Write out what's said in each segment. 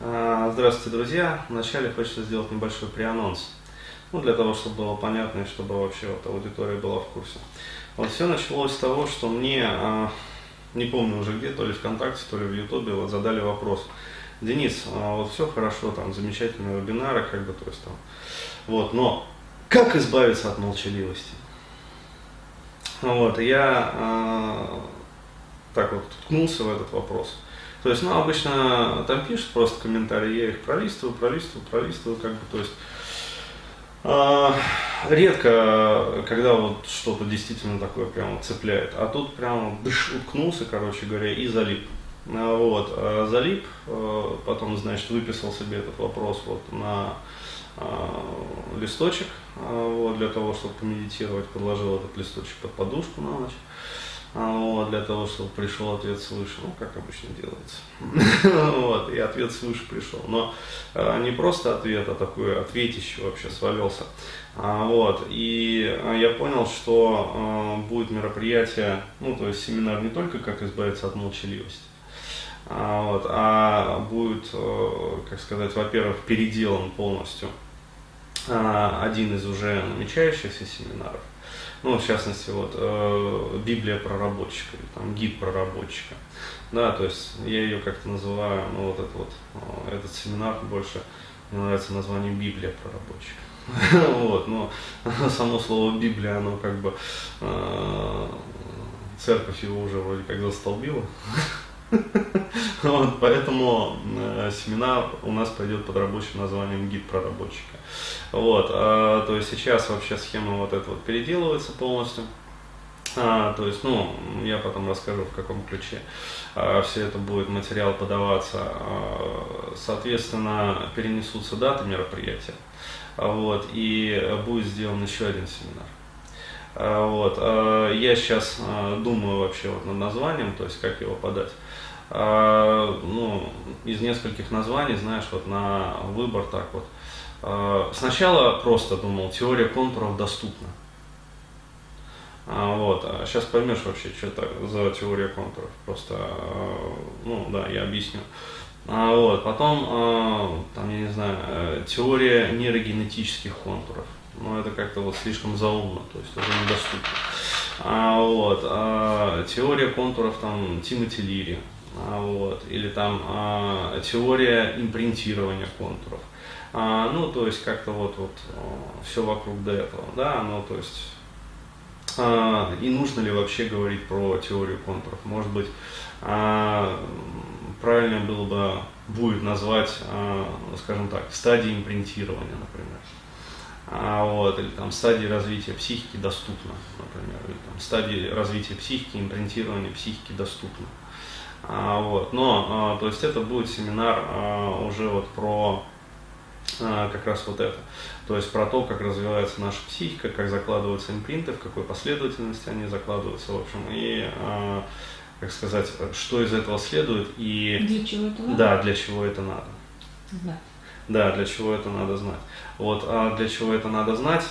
А, здравствуйте, друзья. Вначале хочется сделать небольшой преанонс. Ну, для того, чтобы было понятно и чтобы вообще вот аудитория была в курсе. Вот все началось с того, что мне, а, не помню уже где, то ли ВКонтакте, то ли в Ютубе, вот задали вопрос. Денис, а, вот все хорошо, там замечательные вебинары, как бы, то есть там, вот, но как избавиться от молчаливости? Вот, я так вот ткнулся в этот вопрос. То есть, ну, обычно там пишут просто комментарии, я их пролистываю, пролистываю, пролистываю, как бы, то есть, э, редко, когда вот что-то действительно такое прям цепляет, а тут прям дыш, уткнулся, короче говоря, и залип. А, вот, а залип, потом, значит, выписал себе этот вопрос вот на листочек, вот, для того, чтобы помедитировать, подложил этот листочек под подушку на ночь. А, вот, для того, чтобы пришел ответ свыше, ну, как обычно делается. вот, и ответ свыше пришел. Но э, не просто ответ, а такой ответище вообще свалился. А, вот, и а, я понял, что э, будет мероприятие, ну, то есть семинар не только как избавиться от молчаливости, а, вот, а будет, э, как сказать, во-первых, переделан полностью один из уже намечающихся семинаров, ну, в частности, вот, э, Библия проработчика, там гид проработчика. Да, то есть я ее как-то называю, ну, вот это вот, э, этот семинар больше, мне нравится название Библия проработчика. Вот, но само слово Библия, оно как бы э, церковь его уже вроде как застолбила. Вот, поэтому э, семинар у нас пойдет под рабочим названием гид проработчика. Вот, э, то есть сейчас вообще схема вот эта вот переделывается полностью. А, то есть, ну, я потом расскажу, в каком ключе а, все это будет материал подаваться. А, соответственно, перенесутся даты мероприятия. А, вот, и будет сделан еще один семинар. А, вот, а, я сейчас а, думаю вообще вот над названием, то есть как его подать. Ну, из нескольких названий, знаешь, вот на выбор так вот. Сначала просто думал, теория контуров доступна. Вот, сейчас поймешь вообще, что это за теория контуров. Просто, ну да, я объясню. Вот, потом, там, я не знаю, э, теория нейрогенетических контуров. Ну, это как-то вот слишком заумно, то есть уже недоступно. А, вот, а, теория контуров там Тимоти Лири. А, вот, или там а, теория импринтирования контуров. А, ну, то есть как-то вот, вот все вокруг до этого, да, ну, то есть а, и нужно ли вообще говорить про теорию контуров? Может быть, а, правильно было бы будет назвать, а, скажем так, стадии импринтирования, например. А, вот, или там стадии развития психики доступно, например, или там стадии развития психики, импринтирования психики доступно. А, вот. Но, а, то есть это будет семинар а, уже вот про как раз вот это. То есть про то, как развивается наша психика, как закладываются импринты, в какой последовательности они закладываются, в общем, и, как сказать, что из этого следует и... Для чего это надо? Да, для чего это надо. Да. Да, для чего это надо знать. Вот, а для чего это надо знать,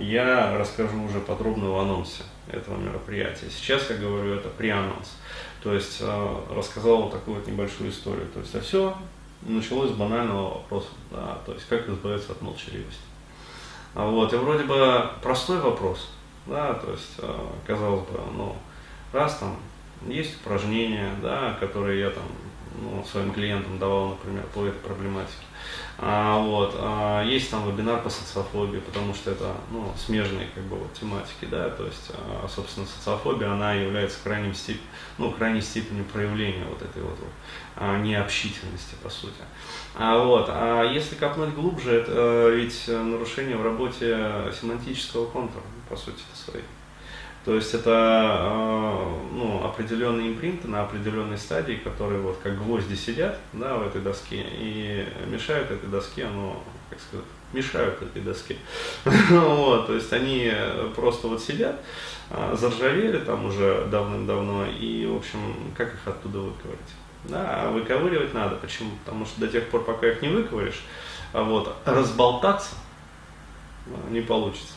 я расскажу уже подробно в анонсе этого мероприятия. Сейчас я говорю это при-анонс. То есть э, рассказал вот такую вот небольшую историю. То есть, а все началось с банального вопроса, да, то есть как избавиться от молчаливости. А вот, и вроде бы простой вопрос, да, то есть, э, казалось бы, ну, раз там есть упражнения, да, которые я там ну, своим клиентам давал, например, по этой проблематике. А, вот, а, есть там вебинар по социофобии, потому что это ну, смежные как бы, вот, тематики, да, то есть, а, собственно, социофобия, она является крайним степ... ну, крайней степенью проявления вот этой вот, вот а, необщительности, по сути. А, вот, а если копнуть глубже, это э, ведь нарушение в работе семантического контура, по сути, своей. То есть это э, ну, определенные импринты на определенной стадии, которые вот как гвозди сидят да, в этой доске и мешают этой доске, ну, как сказать, мешают этой доске. вот, то есть они просто вот сидят, э, заржавели там уже давным-давно, и, в общем, как их оттуда выковырять? Да, а выковыривать надо. Почему? Потому что до тех пор, пока их не выковыришь, вот, разболтаться не получится.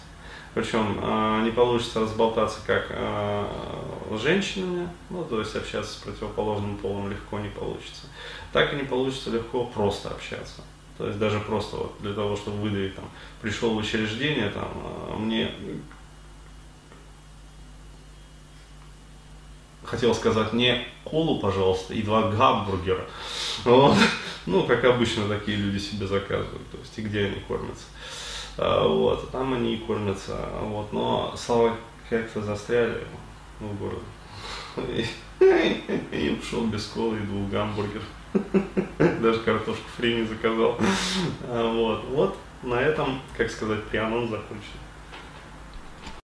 Причем э, не получится разболтаться как э, с женщинами, ну, то есть общаться с противоположным полом легко не получится. Так и не получится легко просто общаться. То есть даже просто вот для того, чтобы выдавить, там, пришел в учреждение, там, а, мне хотел сказать не колу, пожалуйста, и два гамбургера. Вот. Ну, как обычно такие люди себе заказывают, то есть и где они кормятся. А, вот, там они и кормятся, вот, но слова как-то застряли в городе. И ушел без колы и двух гамбургеров. Даже картошку фри не заказал. А, вот, вот на этом, как сказать, прианон закончен.